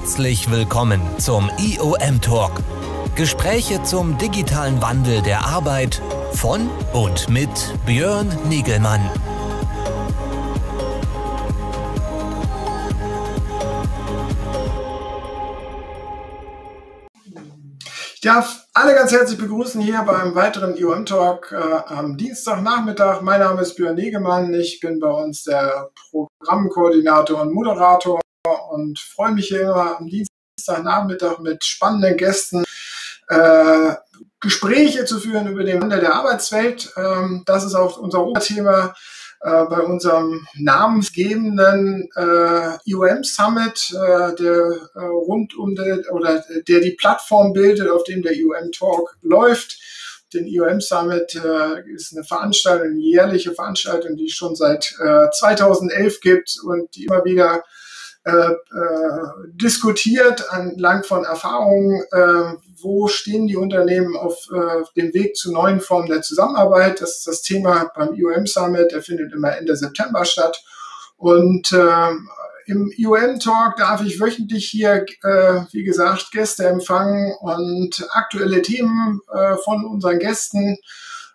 Herzlich willkommen zum IOM Talk. Gespräche zum digitalen Wandel der Arbeit von und mit Björn Nigelmann. Ich darf alle ganz herzlich begrüßen hier beim weiteren IOM Talk äh, am Dienstagnachmittag. Mein Name ist Björn Negemann. Ich bin bei uns der Programmkoordinator und Moderator und freue mich hier immer am Dienstagnachmittag mit spannenden Gästen äh, Gespräche zu führen über den Wandel der Arbeitswelt. Ähm, das ist auch unser Oberthema äh, bei unserem namensgebenden äh, IOM Summit, äh, der äh, rund um der, oder der die Plattform bildet, auf dem der IOM Talk läuft. Den IOM Summit äh, ist eine Veranstaltung, eine jährliche Veranstaltung, die es schon seit äh, 2011 gibt und die immer wieder äh, äh, diskutiert anlang von Erfahrungen, äh, wo stehen die Unternehmen auf äh, dem Weg zu neuen Formen der Zusammenarbeit. Das ist das Thema beim IOM Summit, der findet immer Ende September statt. Und äh, im IOM-Talk darf ich wöchentlich hier, äh, wie gesagt, Gäste empfangen und aktuelle Themen äh, von unseren Gästen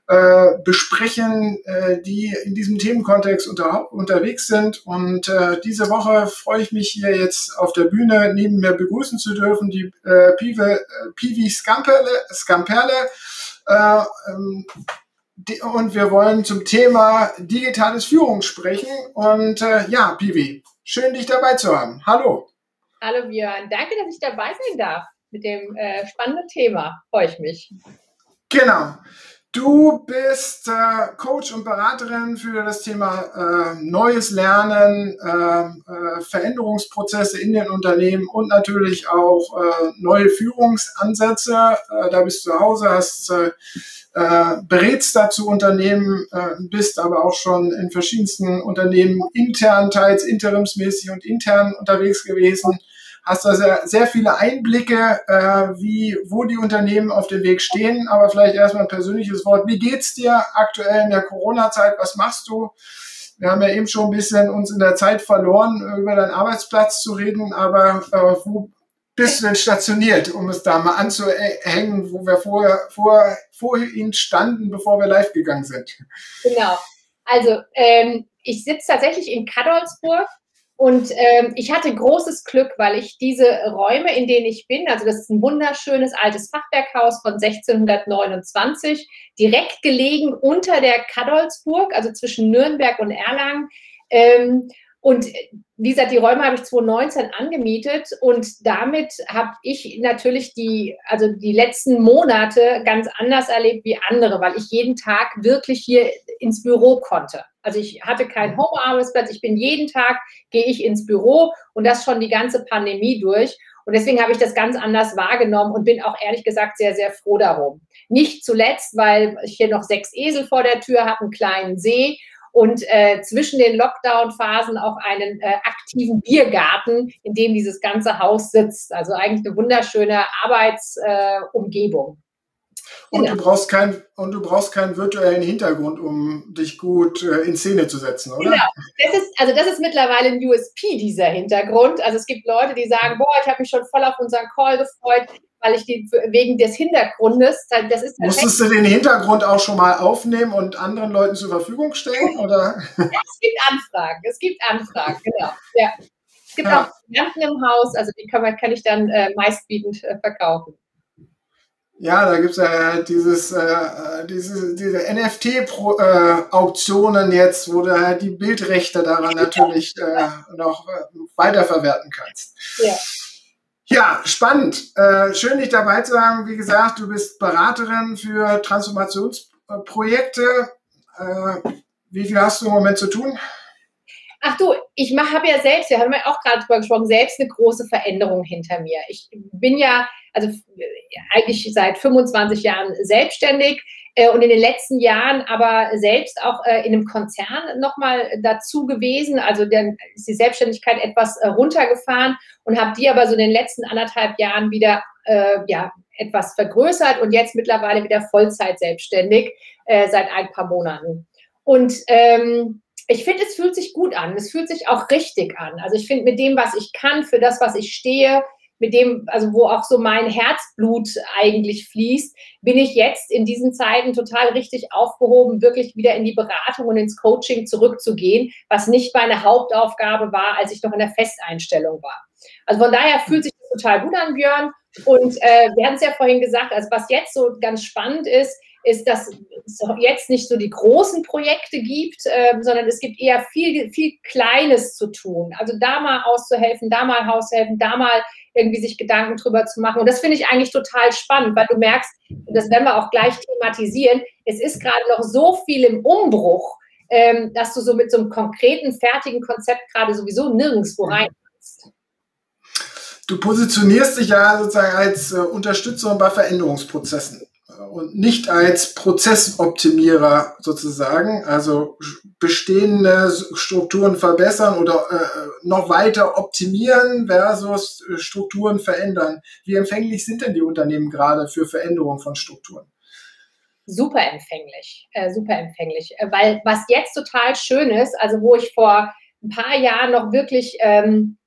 äh, besprechen, äh, die in diesem Themenkontext unter, unterwegs sind. Und äh, diese Woche freue ich mich hier jetzt auf der Bühne neben mir begrüßen zu dürfen, die äh, Pive, äh, Pivi Scamperle, Scamperle äh, ähm, die, und wir wollen zum Thema digitales Führung sprechen. Und äh, ja, Pivi, schön dich dabei zu haben. Hallo. Hallo Björn, danke, dass ich dabei sein darf mit dem äh, spannenden Thema. Freue ich mich. Genau. Du bist äh, Coach und Beraterin für das Thema äh, neues Lernen, äh, äh Veränderungsprozesse in den Unternehmen und natürlich auch äh, neue Führungsansätze. Äh, da bist du zu Hause, hast berätst dazu Unternehmen, bist aber auch schon in verschiedensten Unternehmen intern, teils interimsmäßig und intern unterwegs gewesen hast da sehr, sehr viele Einblicke, äh, wie, wo die Unternehmen auf dem Weg stehen. Aber vielleicht erstmal ein persönliches Wort. Wie geht's dir aktuell in der Corona-Zeit? Was machst du? Wir haben ja eben schon ein bisschen uns in der Zeit verloren, über deinen Arbeitsplatz zu reden, aber äh, wo bist du denn stationiert, um es da mal anzuhängen, wo wir vorher, vor, vorhin standen, bevor wir live gegangen sind? Genau. Also ähm, ich sitze tatsächlich in Kadolsburg und ähm, ich hatte großes Glück, weil ich diese Räume, in denen ich bin, also das ist ein wunderschönes altes Fachwerkhaus von 1629, direkt gelegen unter der Kadolsburg, also zwischen Nürnberg und Erlangen. Ähm, und wie gesagt, die Räume habe ich 2019 angemietet und damit habe ich natürlich die, also die letzten Monate ganz anders erlebt wie andere, weil ich jeden Tag wirklich hier ins Büro konnte. Also ich hatte keinen mhm. Homearbeitsplatz, ich bin jeden Tag, gehe ich ins Büro und das schon die ganze Pandemie durch. Und deswegen habe ich das ganz anders wahrgenommen und bin auch ehrlich gesagt sehr, sehr froh darum. Nicht zuletzt, weil ich hier noch sechs Esel vor der Tür habe, einen kleinen See und äh, zwischen den Lockdown-Phasen auch einen äh, aktiven Biergarten, in dem dieses ganze Haus sitzt. Also eigentlich eine wunderschöne Arbeitsumgebung. Und, du brauchst kein, und du brauchst keinen virtuellen Hintergrund, um dich gut äh, in Szene zu setzen, oder? Genau. Das ist, also das ist mittlerweile ein USP, dieser Hintergrund. Also es gibt Leute, die sagen, boah, ich habe mich schon voll auf unseren Call gefreut weil ich die wegen des Hintergrundes, das ist Musstest du den Hintergrund auch schon mal aufnehmen und anderen Leuten zur Verfügung stellen? Oder? Ja, es gibt Anfragen, es gibt Anfragen, genau. Ja. Es gibt ja. auch Lampen im Haus, also die kann, man, kann ich dann äh, meistbietend äh, verkaufen. Ja, da gibt es ja dieses, äh, diese, diese NFT-Auktionen äh, jetzt, wo du halt die Bildrechte daran natürlich äh, noch äh, weiterverwerten kannst. Ja. Ja, spannend. Äh, schön, dich dabei zu haben. Wie gesagt, du bist Beraterin für Transformationsprojekte. Äh, wie viel hast du im Moment zu tun? Ach du, ich habe ja selbst, wir haben ja auch gerade drüber gesprochen, selbst eine große Veränderung hinter mir. Ich bin ja, also eigentlich seit 25 Jahren selbstständig äh, und in den letzten Jahren aber selbst auch äh, in einem Konzern nochmal dazu gewesen. Also dann ist die Selbstständigkeit etwas äh, runtergefahren und habe die aber so in den letzten anderthalb Jahren wieder äh, ja, etwas vergrößert und jetzt mittlerweile wieder Vollzeit selbstständig äh, seit ein paar Monaten. Und ähm, ich finde, es fühlt sich gut an. Es fühlt sich auch richtig an. Also ich finde, mit dem, was ich kann, für das, was ich stehe, mit dem, also wo auch so mein Herzblut eigentlich fließt, bin ich jetzt in diesen Zeiten total richtig aufgehoben, wirklich wieder in die Beratung und ins Coaching zurückzugehen, was nicht meine Hauptaufgabe war, als ich noch in der Festeinstellung war. Also von daher fühlt sich das total gut an, Björn. Und äh, wir hatten es ja vorhin gesagt, also was jetzt so ganz spannend ist, ist, dass es jetzt nicht so die großen Projekte gibt, äh, sondern es gibt eher viel, viel Kleines zu tun. Also da mal auszuhelfen, da mal auszuhelfen, da mal irgendwie sich Gedanken drüber zu machen. Und das finde ich eigentlich total spannend, weil du merkst, und das werden wir auch gleich thematisieren, es ist gerade noch so viel im Umbruch, ähm, dass du so mit so einem konkreten, fertigen Konzept gerade sowieso nirgendwo rein kannst. Du positionierst dich ja sozusagen als äh, Unterstützerin bei Veränderungsprozessen und nicht als Prozessoptimierer sozusagen, also bestehende Strukturen verbessern oder äh, noch weiter optimieren versus Strukturen verändern. Wie empfänglich sind denn die Unternehmen gerade für Veränderung von Strukturen? Super empfänglich, äh, super empfänglich, äh, weil was jetzt total schön ist, also wo ich vor ein paar Jahren noch wirklich ähm,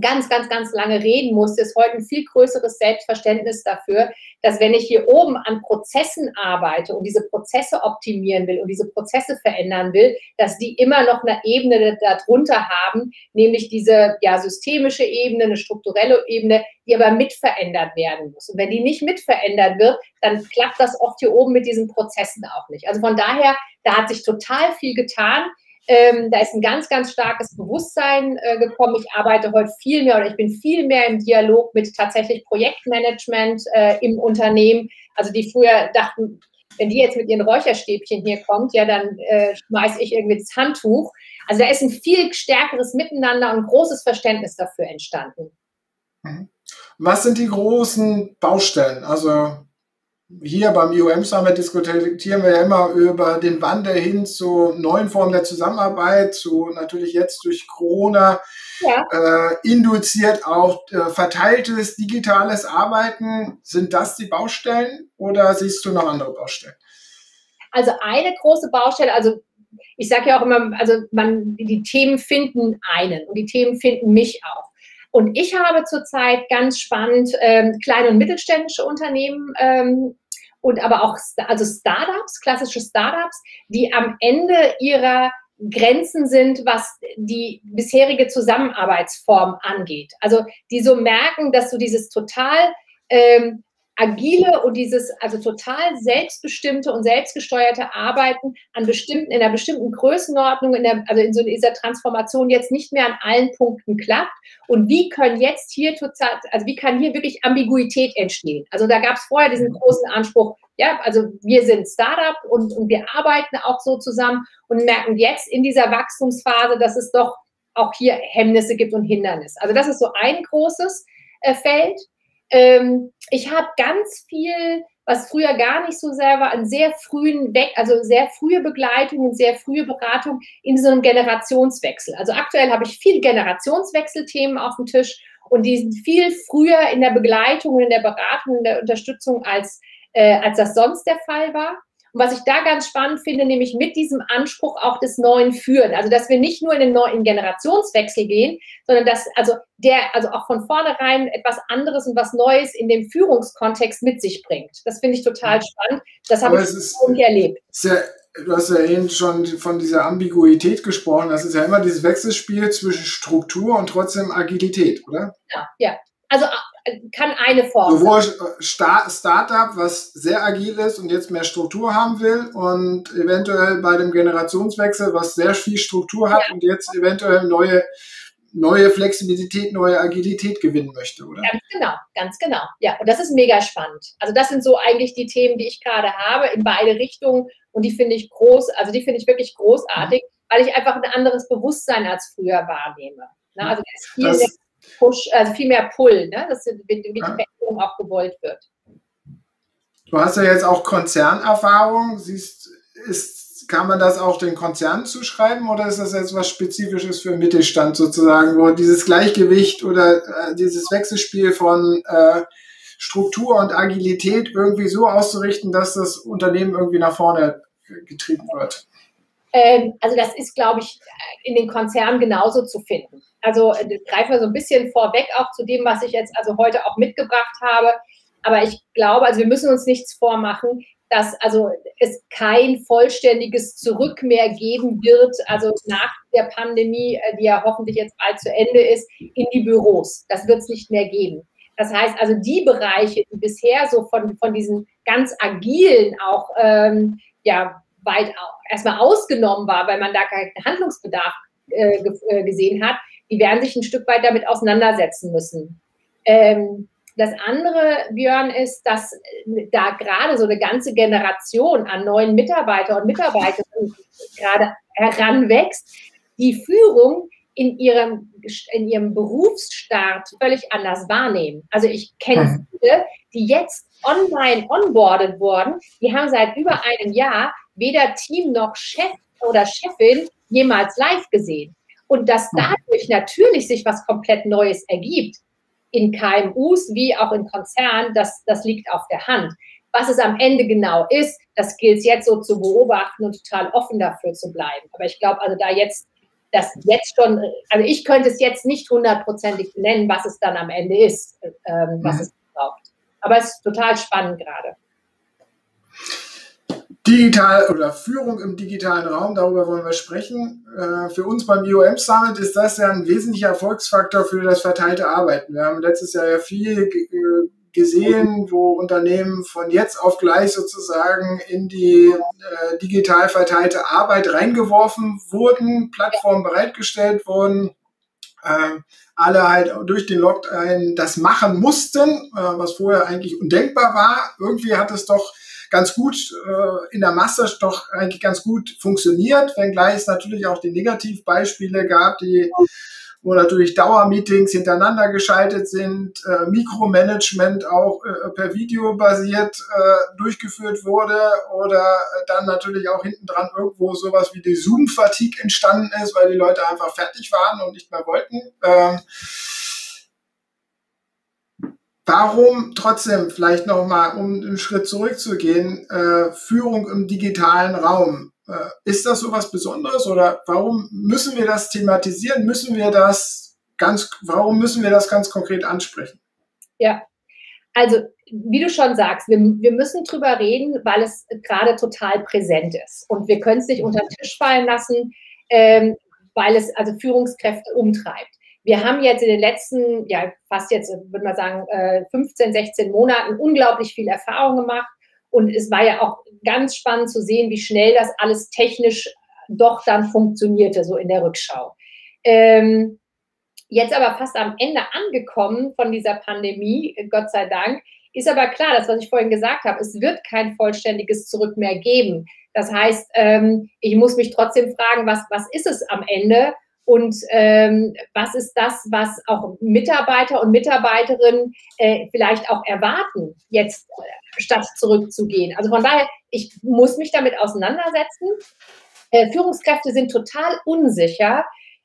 ganz, ganz, ganz lange reden musste, ist heute ein viel größeres Selbstverständnis dafür, dass wenn ich hier oben an Prozessen arbeite und diese Prozesse optimieren will und diese Prozesse verändern will, dass die immer noch eine Ebene darunter haben, nämlich diese ja, systemische Ebene, eine strukturelle Ebene, die aber mitverändert werden muss. Und wenn die nicht mitverändert wird, dann klappt das oft hier oben mit diesen Prozessen auch nicht. Also von daher, da hat sich total viel getan. Ähm, da ist ein ganz, ganz starkes Bewusstsein äh, gekommen. Ich arbeite heute viel mehr oder ich bin viel mehr im Dialog mit tatsächlich Projektmanagement äh, im Unternehmen. Also die früher dachten, wenn die jetzt mit ihren Räucherstäbchen hier kommt, ja, dann äh, schmeiße ich irgendwie das Handtuch. Also da ist ein viel stärkeres Miteinander und großes Verständnis dafür entstanden. Mhm. Was sind die großen Baustellen? Also hier beim IOM Summit diskutieren wir ja immer über den Wandel hin zu neuen Formen der Zusammenarbeit, zu natürlich jetzt durch Corona ja. äh, induziert auch äh, verteiltes digitales Arbeiten. Sind das die Baustellen oder siehst du noch andere Baustellen? Also eine große Baustelle, also ich sage ja auch immer, also man, die Themen finden einen und die Themen finden mich auch. Und ich habe zurzeit ganz spannend ähm, kleine und mittelständische Unternehmen ähm, und aber auch also Startups, klassische Startups, die am Ende ihrer Grenzen sind, was die bisherige Zusammenarbeitsform angeht. Also die so merken, dass du dieses total ähm, agile und dieses also total selbstbestimmte und selbstgesteuerte Arbeiten an bestimmten, in einer bestimmten Größenordnung, in der, also in so dieser Transformation jetzt nicht mehr an allen Punkten klappt. Und wie können jetzt hier total, also wie kann hier wirklich Ambiguität entstehen? Also da gab es vorher diesen großen Anspruch, ja, also wir sind Startup und, und wir arbeiten auch so zusammen und merken jetzt in dieser Wachstumsphase, dass es doch auch hier Hemmnisse gibt und Hindernisse. Also das ist so ein großes äh, Feld. Ähm, ich habe ganz viel, was früher gar nicht so sehr war, einen sehr frühen Weg, also sehr frühe Begleitung und sehr frühe Beratung in so einem Generationswechsel. Also aktuell habe ich viel Generationswechselthemen auf dem Tisch und die sind viel früher in der Begleitung und in der Beratung, in der Unterstützung als, äh, als das sonst der Fall war. Und was ich da ganz spannend finde, nämlich mit diesem Anspruch auch des Neuen führen. Also, dass wir nicht nur in den neuen Generationswechsel gehen, sondern dass also der, also auch von vornherein etwas anderes und was Neues in dem Führungskontext mit sich bringt. Das finde ich total spannend. Das habe ich so nicht erlebt. Sehr du hast ja eben schon von dieser Ambiguität gesprochen. Das ist ja immer dieses Wechselspiel zwischen Struktur und trotzdem Agilität, oder? Ja, ja. Also kann eine Form Sowohl Start Startup, was sehr agil ist und jetzt mehr Struktur haben will und eventuell bei dem Generationswechsel, was sehr viel Struktur hat ja. und jetzt eventuell neue neue Flexibilität, neue Agilität gewinnen möchte, oder? Ganz genau, ganz genau. Ja, und das ist mega spannend. Also das sind so eigentlich die Themen, die ich gerade habe in beide Richtungen und die finde ich groß, also die finde ich wirklich großartig, mhm. weil ich einfach ein anderes Bewusstsein als früher wahrnehme. Ne? Also das ist viel das, Push, also viel mehr Pull, ne? dass wie die Veränderung auch gewollt wird. Du hast ja jetzt auch Konzernerfahrung. Siehst, ist, kann man das auch den Konzernen zuschreiben oder ist das jetzt was Spezifisches für Mittelstand sozusagen, wo dieses Gleichgewicht oder äh, dieses Wechselspiel von äh, Struktur und Agilität irgendwie so auszurichten, dass das Unternehmen irgendwie nach vorne getrieben wird? Ähm, also das ist, glaube ich, in den Konzernen genauso zu finden. Also äh, greifen wir so ein bisschen vorweg auch zu dem, was ich jetzt also heute auch mitgebracht habe. Aber ich glaube, also wir müssen uns nichts vormachen, dass also es kein vollständiges Zurück mehr geben wird, also nach der Pandemie, äh, die ja hoffentlich jetzt bald zu Ende ist, in die Büros. Das wird es nicht mehr geben. Das heißt also, die Bereiche, die bisher so von, von diesen ganz agilen auch ähm, ja, weit erstmal ausgenommen war, weil man da keinen Handlungsbedarf äh, äh, gesehen hat, die werden sich ein Stück weit damit auseinandersetzen müssen. Ähm, das andere, Björn, ist, dass äh, da gerade so eine ganze Generation an neuen Mitarbeiter und Mitarbeiterinnen gerade heranwächst, die Führung in ihrem, in ihrem Berufsstart völlig anders wahrnehmen. Also ich kenne hm. viele, die jetzt online onboardet wurden, die haben seit über einem Jahr weder Team noch Chef oder Chefin jemals live gesehen. Und dass hm. dadurch natürlich sich was komplett Neues ergibt, in KMUs wie auch in Konzernen, das, das liegt auf der Hand. Was es am Ende genau ist, das gilt es jetzt so zu beobachten und total offen dafür zu bleiben. Aber ich glaube, also da jetzt, das jetzt schon, also ich könnte es jetzt nicht hundertprozentig nennen, was es dann am Ende ist, ähm, was mhm. es braucht. Aber es ist total spannend gerade. Digital oder Führung im digitalen Raum, darüber wollen wir sprechen. Äh, für uns beim IOM Summit ist das ja ein wesentlicher Erfolgsfaktor für das verteilte Arbeiten. Wir haben letztes Jahr ja viel gesehen, wo Unternehmen von jetzt auf gleich sozusagen in die äh, digital verteilte Arbeit reingeworfen wurden, Plattformen bereitgestellt wurden, äh, alle halt durch den Lockdown das machen mussten, äh, was vorher eigentlich undenkbar war. Irgendwie hat es doch ganz gut äh, in der Masse doch eigentlich ganz gut funktioniert, wenngleich es natürlich auch die Negativbeispiele gab, die wo natürlich Dauermeetings hintereinander geschaltet sind, äh, Mikromanagement auch äh, per Video basiert äh, durchgeführt wurde oder dann natürlich auch hinten dran irgendwo sowas wie die Zoom-Fatigue entstanden ist, weil die Leute einfach fertig waren und nicht mehr wollten. Ähm, Warum trotzdem, vielleicht nochmal, um einen Schritt zurückzugehen, äh, Führung im digitalen Raum? Äh, ist das so was Besonderes oder warum müssen wir das thematisieren? Müssen wir das ganz, warum müssen wir das ganz konkret ansprechen? Ja, also wie du schon sagst, wir, wir müssen drüber reden, weil es gerade total präsent ist. Und wir können es nicht unter den Tisch fallen lassen, ähm, weil es also Führungskräfte umtreibt. Wir haben jetzt in den letzten, ja, fast jetzt, würde man sagen, 15, äh, 16 Monaten unglaublich viel Erfahrung gemacht. Und es war ja auch ganz spannend zu sehen, wie schnell das alles technisch doch dann funktionierte, so in der Rückschau. Ähm, jetzt aber fast am Ende angekommen von dieser Pandemie, Gott sei Dank, ist aber klar, das, was ich vorhin gesagt habe, es wird kein vollständiges Zurück mehr geben. Das heißt, ähm, ich muss mich trotzdem fragen, was, was ist es am Ende? Und ähm, was ist das, was auch Mitarbeiter und Mitarbeiterinnen äh, vielleicht auch erwarten, jetzt äh, statt zurückzugehen. Also von daher, ich muss mich damit auseinandersetzen. Äh, Führungskräfte sind total unsicher,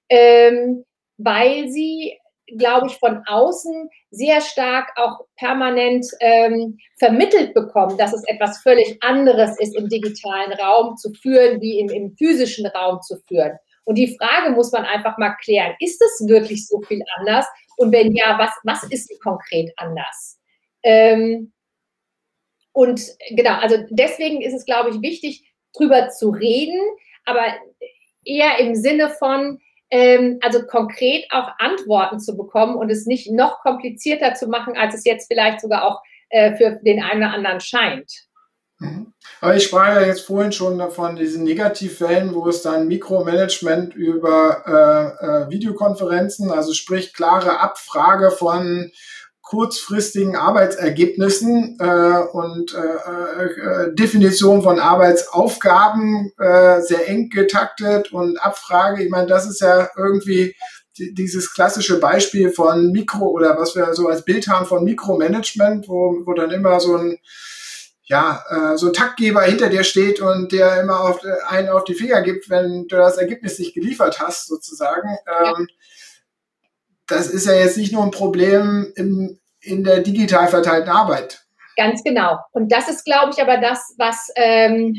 ähm, weil sie, glaube ich, von außen sehr stark auch permanent ähm, vermittelt bekommen, dass es etwas völlig anderes ist, im digitalen Raum zu führen, wie im, im physischen Raum zu führen. Und die Frage muss man einfach mal klären, ist es wirklich so viel anders? Und wenn ja, was, was ist konkret anders? Ähm, und genau, also deswegen ist es, glaube ich, wichtig, drüber zu reden, aber eher im Sinne von, ähm, also konkret auch Antworten zu bekommen und es nicht noch komplizierter zu machen, als es jetzt vielleicht sogar auch äh, für den einen oder anderen scheint. Mhm. Aber ich sprach ja jetzt vorhin schon davon, diesen Negativfällen, wo es dann Mikromanagement über äh, äh, Videokonferenzen, also sprich klare Abfrage von kurzfristigen Arbeitsergebnissen äh, und äh, äh, Definition von Arbeitsaufgaben äh, sehr eng getaktet und Abfrage. Ich meine, das ist ja irgendwie dieses klassische Beispiel von Mikro oder was wir so als Bild haben von Mikromanagement, wo, wo dann immer so ein ja, äh, so ein Taktgeber hinter dir steht und der immer auf, äh, einen auf die Finger gibt, wenn du das Ergebnis nicht geliefert hast, sozusagen. Ähm, Das ist ja jetzt nicht nur ein Problem im, in der digital verteilten Arbeit. Ganz genau. Und das ist, glaube ich, aber das, was ähm,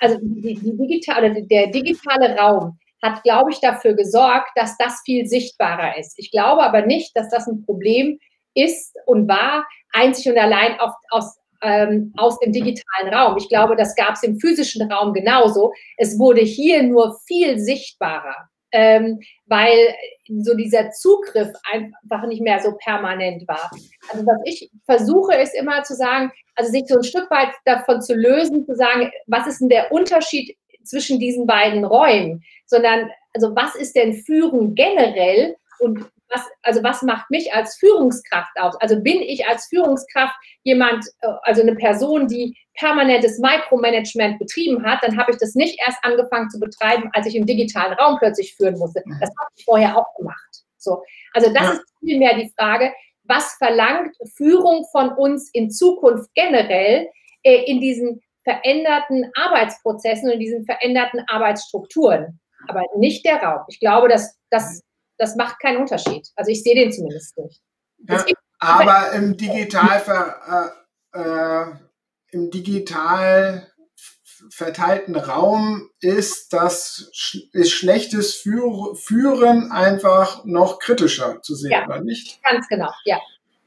also die, die digitale, der digitale Raum hat, glaube ich, dafür gesorgt, dass das viel sichtbarer ist. Ich glaube aber nicht, dass das ein Problem ist und war, einzig und allein auf, aus, ähm, aus dem digitalen Raum. Ich glaube, das gab es im physischen Raum genauso. Es wurde hier nur viel sichtbarer, ähm, weil so dieser Zugriff einfach nicht mehr so permanent war. Also was ich versuche, ist immer zu sagen, also sich so ein Stück weit davon zu lösen, zu sagen, was ist denn der Unterschied zwischen diesen beiden Räumen, sondern also was ist denn Führen generell und was, also was macht mich als Führungskraft aus? Also bin ich als Führungskraft jemand, äh, also eine Person, die permanentes Micromanagement betrieben hat, dann habe ich das nicht erst angefangen zu betreiben, als ich im digitalen Raum plötzlich führen musste. Das habe ich vorher auch gemacht. So. Also das ja. ist vielmehr die Frage, was verlangt Führung von uns in Zukunft generell äh, in diesen veränderten Arbeitsprozessen und in diesen veränderten Arbeitsstrukturen, aber nicht der Raum. Ich glaube, dass das das macht keinen Unterschied. Also ich sehe den zumindest nicht. Ja, aber im digital, äh, äh, im digital verteilten Raum ist das ist schlechtes Führen einfach noch kritischer zu sehen, ja, oder nicht? Ganz genau, ja.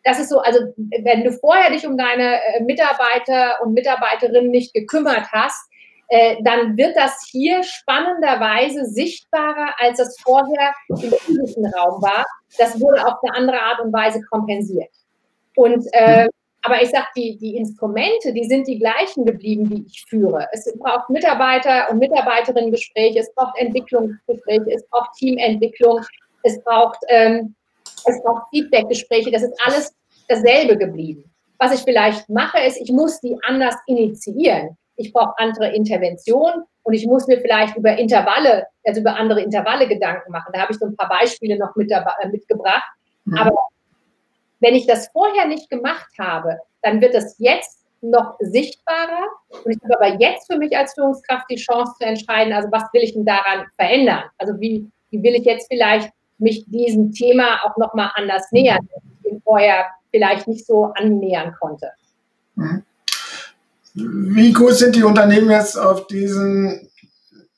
Das ist so, also wenn du vorher dich um deine äh, Mitarbeiter und Mitarbeiterinnen nicht gekümmert hast, äh, dann wird das hier spannenderweise sichtbarer, als es vorher im physischen Raum war. Das wurde auf eine andere Art und Weise kompensiert. Und äh, aber ich sage, die, die Instrumente, die sind die gleichen geblieben, die ich führe. Es braucht Mitarbeiter- und Mitarbeiterinnen-Gespräche, es braucht Entwicklungsgespräche, es braucht Teamentwicklung, es braucht, ähm, es braucht Feedbackgespräche. Das ist alles dasselbe geblieben. Was ich vielleicht mache, ist, ich muss die anders initiieren ich brauche andere Interventionen und ich muss mir vielleicht über Intervalle, also über andere Intervalle Gedanken machen. Da habe ich so ein paar Beispiele noch mit dabei, äh, mitgebracht. Mhm. Aber wenn ich das vorher nicht gemacht habe, dann wird das jetzt noch sichtbarer und ich habe aber jetzt für mich als Führungskraft die Chance zu entscheiden, also was will ich denn daran verändern? Also wie, wie will ich jetzt vielleicht mich diesem Thema auch nochmal anders nähern, wenn ich vorher vielleicht nicht so annähern konnte. Mhm. Wie gut sind die Unternehmen jetzt auf diesen,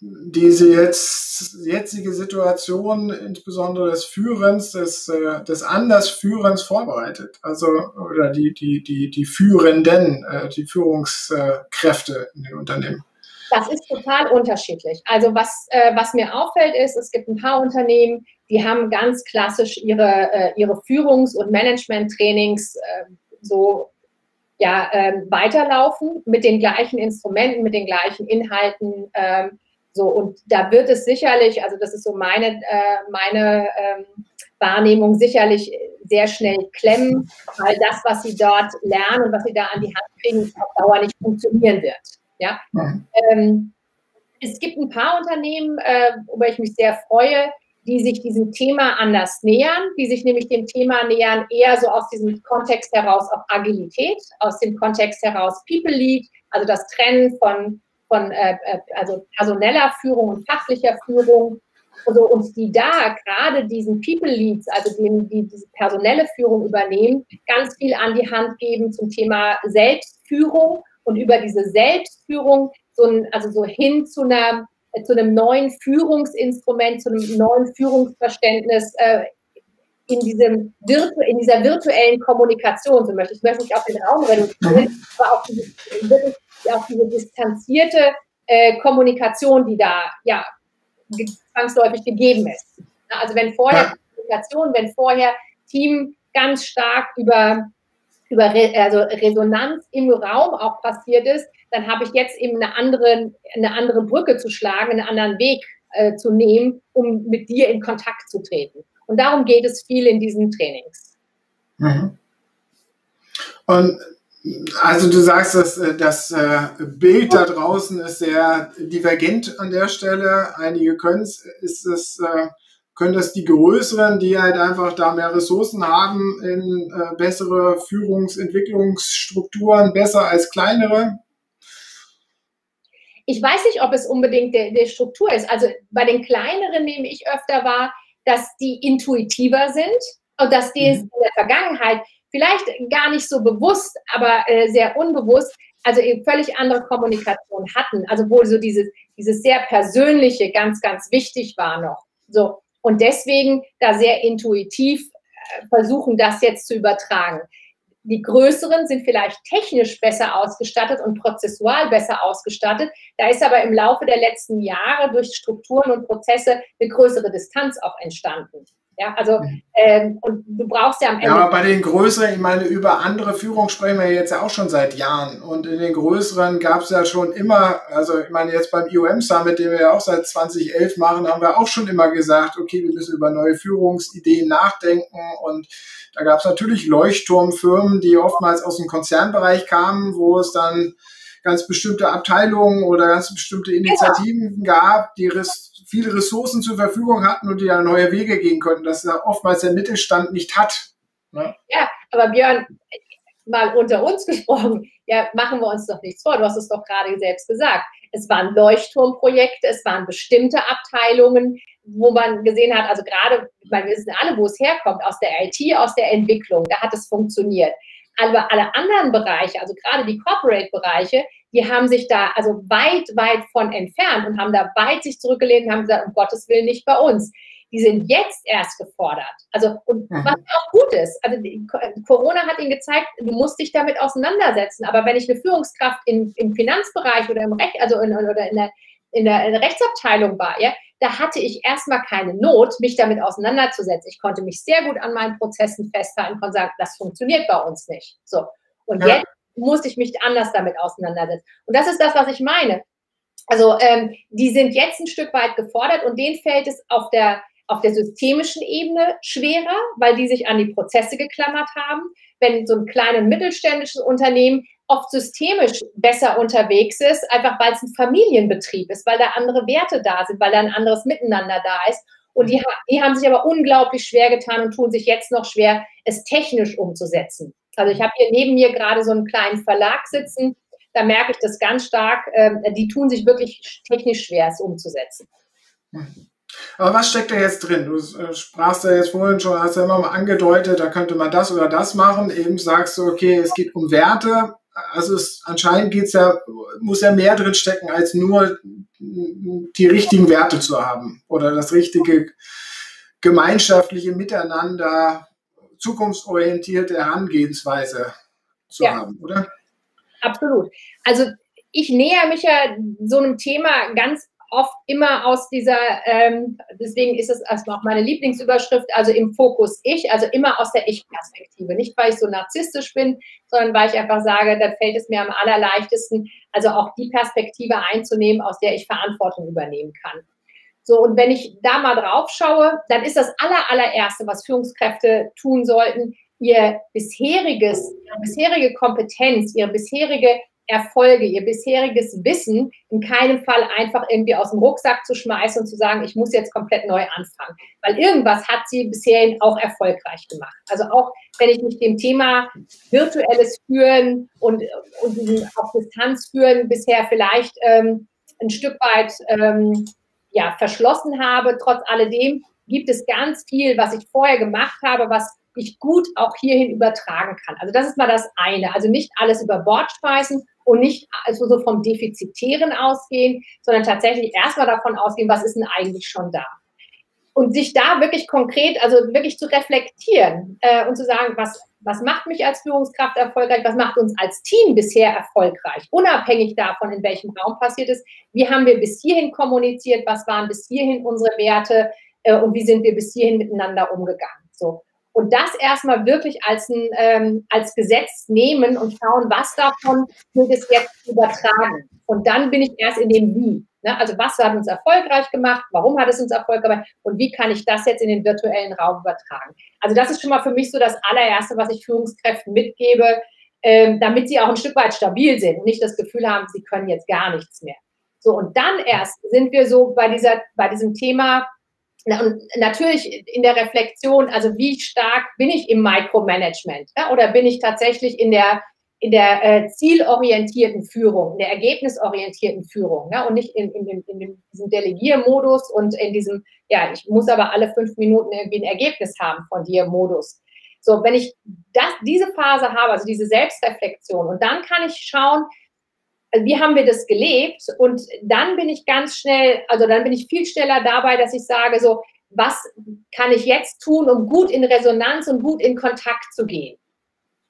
diese jetzt, jetzige Situation, insbesondere des Führens, des, äh, des Andersführens vorbereitet? Also, oder die, die, die, die Führenden, äh, die Führungskräfte in den Unternehmen? Das ist total unterschiedlich. Also was, äh, was mir auffällt ist, es gibt ein paar Unternehmen, die haben ganz klassisch ihre, ihre Führungs- und Management-Trainings so ja, ähm, weiterlaufen mit den gleichen Instrumenten, mit den gleichen Inhalten. Ähm, so, und da wird es sicherlich, also das ist so meine, äh, meine ähm, Wahrnehmung, sicherlich sehr schnell klemmen, weil das, was sie dort lernen und was sie da an die Hand kriegen, auf Dauer nicht funktionieren wird. Ja? Mhm. Ähm, es gibt ein paar Unternehmen, äh, über ich mich sehr freue, die sich diesem Thema anders nähern, die sich nämlich dem Thema nähern, eher so aus diesem Kontext heraus auch Agilität, aus dem Kontext heraus People Lead, also das Trennen von, von äh, äh also personeller Führung und fachlicher Führung. Also, und die da gerade diesen People Leads, also denen, die diese personelle Führung übernehmen, ganz viel an die Hand geben zum Thema Selbstführung und über diese Selbstführung so ein, also so hin zu einer zu einem neuen Führungsinstrument, zu einem neuen Führungsverständnis äh, in, diesem Virtu in dieser virtuellen Kommunikation zum Beispiel. Ich möchte nicht auf den Raum reduzieren, aber auch diese, wirklich auch diese distanzierte äh, Kommunikation, die da ja zwangsläufig gegeben ist. Also wenn vorher Kommunikation, wenn vorher Team ganz stark über über Re also Resonanz im Raum auch passiert ist, dann habe ich jetzt eben eine andere, eine andere Brücke zu schlagen, einen anderen Weg äh, zu nehmen, um mit dir in Kontakt zu treten. Und darum geht es viel in diesen Trainings. Mhm. Und also du sagst, dass äh, das äh, Bild da draußen ist sehr divergent an der Stelle. Einige können es, ist es äh, können das die größeren, die halt einfach da mehr Ressourcen haben, in äh, bessere Führungsentwicklungsstrukturen besser als kleinere? Ich weiß nicht, ob es unbedingt der, der Struktur ist. Also bei den kleineren nehme ich öfter wahr, dass die intuitiver sind und dass die mhm. in der Vergangenheit vielleicht gar nicht so bewusst, aber äh, sehr unbewusst also eben völlig andere Kommunikation hatten, also wohl so dieses, dieses sehr persönliche ganz, ganz wichtig war noch. So. Und deswegen da sehr intuitiv äh, versuchen, das jetzt zu übertragen. Die größeren sind vielleicht technisch besser ausgestattet und prozessual besser ausgestattet. Da ist aber im Laufe der letzten Jahre durch Strukturen und Prozesse eine größere Distanz auch entstanden. Ja, also ähm, und du brauchst ja am Ende. Ja, aber bei den größeren, ich meine, über andere Führung sprechen wir jetzt ja auch schon seit Jahren. Und in den größeren gab es ja schon immer, also ich meine, jetzt beim IOM Summit, den wir ja auch seit 2011 machen, haben wir auch schon immer gesagt, okay, wir müssen über neue Führungsideen nachdenken. Und da gab es natürlich Leuchtturmfirmen, die oftmals aus dem Konzernbereich kamen, wo es dann ganz bestimmte Abteilungen oder ganz bestimmte. Initiativen ja. gab, die viele Ressourcen zur Verfügung hatten und die ja neue Wege gehen konnten, das ja oftmals der Mittelstand nicht hat. Ne? Ja, aber Björn, mal unter uns gesprochen, ja, machen wir uns doch nichts vor. Du hast es doch gerade selbst gesagt. Es waren Leuchtturmprojekte, es waren bestimmte Abteilungen, wo man gesehen hat, also gerade, wir wissen alle, wo es herkommt, aus der IT, aus der Entwicklung, da hat es funktioniert. Aber alle anderen Bereiche, also gerade die Corporate-Bereiche, die haben sich da also weit, weit von entfernt und haben da weit sich zurückgelehnt und haben gesagt, um Gottes Willen nicht bei uns. Die sind jetzt erst gefordert. Also, und was auch gut ist. Also, die, Corona hat ihnen gezeigt, du musst dich damit auseinandersetzen. Aber wenn ich eine Führungskraft in, im Finanzbereich oder im Recht, also in, oder in der, in der, in der Rechtsabteilung war, ja, da hatte ich erstmal keine Not, mich damit auseinanderzusetzen. Ich konnte mich sehr gut an meinen Prozessen festhalten und sagen, das funktioniert bei uns nicht. So. Und ja. jetzt musste ich mich anders damit auseinandersetzen. Und das ist das, was ich meine. Also ähm, die sind jetzt ein Stück weit gefordert und denen fällt es auf der, auf der systemischen Ebene schwerer, weil die sich an die Prozesse geklammert haben. Wenn so ein kleines mittelständisches Unternehmen oft systemisch besser unterwegs ist, einfach weil es ein Familienbetrieb ist, weil da andere Werte da sind, weil da ein anderes Miteinander da ist. Und die, die haben sich aber unglaublich schwer getan und tun sich jetzt noch schwer, es technisch umzusetzen. Also ich habe hier neben mir gerade so einen kleinen Verlag sitzen, da merke ich das ganz stark, äh, die tun sich wirklich technisch schwer, es umzusetzen. Aber was steckt da jetzt drin? Du äh, sprachst ja jetzt vorhin schon, hast ja immer mal angedeutet, da könnte man das oder das machen. Eben sagst du, okay, es geht um Werte. Also es, anscheinend geht's ja, muss ja mehr drin stecken, als nur die richtigen Werte zu haben oder das richtige gemeinschaftliche Miteinander zukunftsorientierte Herangehensweise zu ja. haben, oder? Absolut. Also ich näher mich ja so einem Thema ganz oft immer aus dieser, ähm, deswegen ist es erstmal auch meine Lieblingsüberschrift, also im Fokus Ich, also immer aus der Ich-Perspektive. Nicht, weil ich so narzisstisch bin, sondern weil ich einfach sage, dann fällt es mir am allerleichtesten, also auch die Perspektive einzunehmen, aus der ich Verantwortung übernehmen kann. So, und wenn ich da mal drauf schaue, dann ist das aller, allererste, was Führungskräfte tun sollten, ihr bisheriges, ihre bisherige Kompetenz, ihre bisherige Erfolge, ihr bisheriges Wissen in keinem Fall einfach irgendwie aus dem Rucksack zu schmeißen und zu sagen, ich muss jetzt komplett neu anfangen. Weil irgendwas hat sie bisher auch erfolgreich gemacht. Also auch wenn ich mich dem Thema virtuelles Führen und, und auf Distanz führen bisher vielleicht ähm, ein Stück weit ähm, ja, verschlossen habe. Trotz alledem gibt es ganz viel, was ich vorher gemacht habe, was ich gut auch hierhin übertragen kann. Also das ist mal das eine. Also nicht alles über Bord schmeißen und nicht also so vom Defizitären ausgehen, sondern tatsächlich erstmal davon ausgehen, was ist denn eigentlich schon da und sich da wirklich konkret, also wirklich zu reflektieren äh, und zu sagen, was, was macht mich als Führungskraft erfolgreich, was macht uns als Team bisher erfolgreich, unabhängig davon, in welchem Raum passiert ist, wie haben wir bis hierhin kommuniziert, was waren bis hierhin unsere Werte äh, und wie sind wir bis hierhin miteinander umgegangen. So. Und das erstmal wirklich als, ein, ähm, als Gesetz nehmen und schauen, was davon wird es jetzt übertragen. Und dann bin ich erst in dem Wie. Ne? Also was hat uns erfolgreich gemacht? Warum hat es uns erfolgreich gemacht? Und wie kann ich das jetzt in den virtuellen Raum übertragen? Also das ist schon mal für mich so das allererste, was ich Führungskräften mitgebe, ähm, damit sie auch ein Stück weit stabil sind und nicht das Gefühl haben, sie können jetzt gar nichts mehr. So, und dann erst sind wir so bei, dieser, bei diesem Thema, und natürlich in der Reflexion, also wie stark bin ich im Micromanagement ja, oder bin ich tatsächlich in der in der äh, zielorientierten Führung, in der ergebnisorientierten Führung ne? und nicht in, in, in, in diesem Delegiermodus und in diesem, ja, ich muss aber alle fünf Minuten irgendwie ein Ergebnis haben von dir Modus. So, wenn ich das, diese Phase habe, also diese Selbstreflexion, und dann kann ich schauen, also wie haben wir das gelebt? Und dann bin ich ganz schnell, also dann bin ich viel schneller dabei, dass ich sage, so, was kann ich jetzt tun, um gut in Resonanz und gut in Kontakt zu gehen?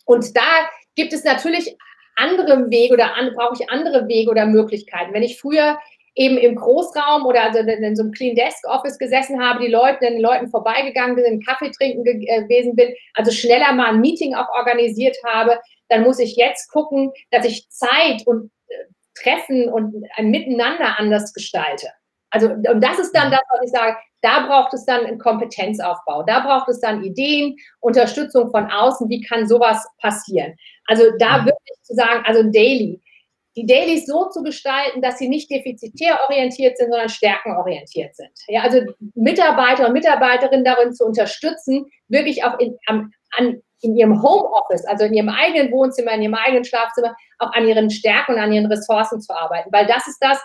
Und da gibt es natürlich andere Wege oder an, brauche ich andere Wege oder Möglichkeiten. Wenn ich früher eben im Großraum oder also in so einem Clean Desk Office gesessen habe, die Leute, den Leuten vorbeigegangen bin, Kaffee trinken äh, gewesen bin, also schneller mal ein Meeting auch organisiert habe, dann muss ich jetzt gucken, dass ich Zeit und äh, Treffen und ein Miteinander anders gestalte. Also, und das ist dann das, was ich sage, da braucht es dann einen Kompetenzaufbau, da braucht es dann Ideen, Unterstützung von außen, wie kann sowas passieren. Also da mhm. wirklich zu sagen, also Daily, die Dailies so zu gestalten, dass sie nicht defizitär orientiert sind, sondern stärkenorientiert sind. Ja, also Mitarbeiter und Mitarbeiterinnen darin zu unterstützen, wirklich auch in, am, an, in ihrem Homeoffice, also in ihrem eigenen Wohnzimmer, in ihrem eigenen Schlafzimmer, auch an ihren Stärken und an ihren Ressourcen zu arbeiten. Weil das ist das,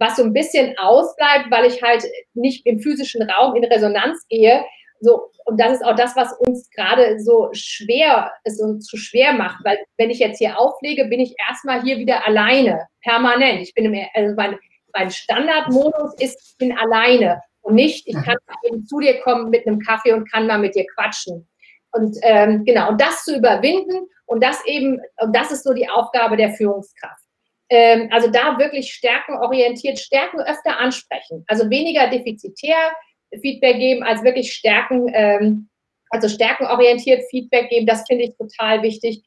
was so ein bisschen ausbleibt, weil ich halt nicht im physischen Raum in Resonanz gehe. So, und das ist auch das, was uns gerade so schwer, es uns zu schwer macht, weil wenn ich jetzt hier auflege, bin ich erstmal hier wieder alleine, permanent. Ich bin im, also mein, mein Standardmodus ist, ich bin alleine und nicht, ich kann eben zu dir kommen mit einem Kaffee und kann mal mit dir quatschen. Und ähm, genau, und das zu überwinden und das eben, und das ist so die Aufgabe der Führungskraft. Ähm, also da wirklich stärkenorientiert, Stärken öfter ansprechen. Also weniger defizitär Feedback geben, als wirklich Stärken, ähm, also stärkenorientiert Feedback geben. Das finde ich total wichtig.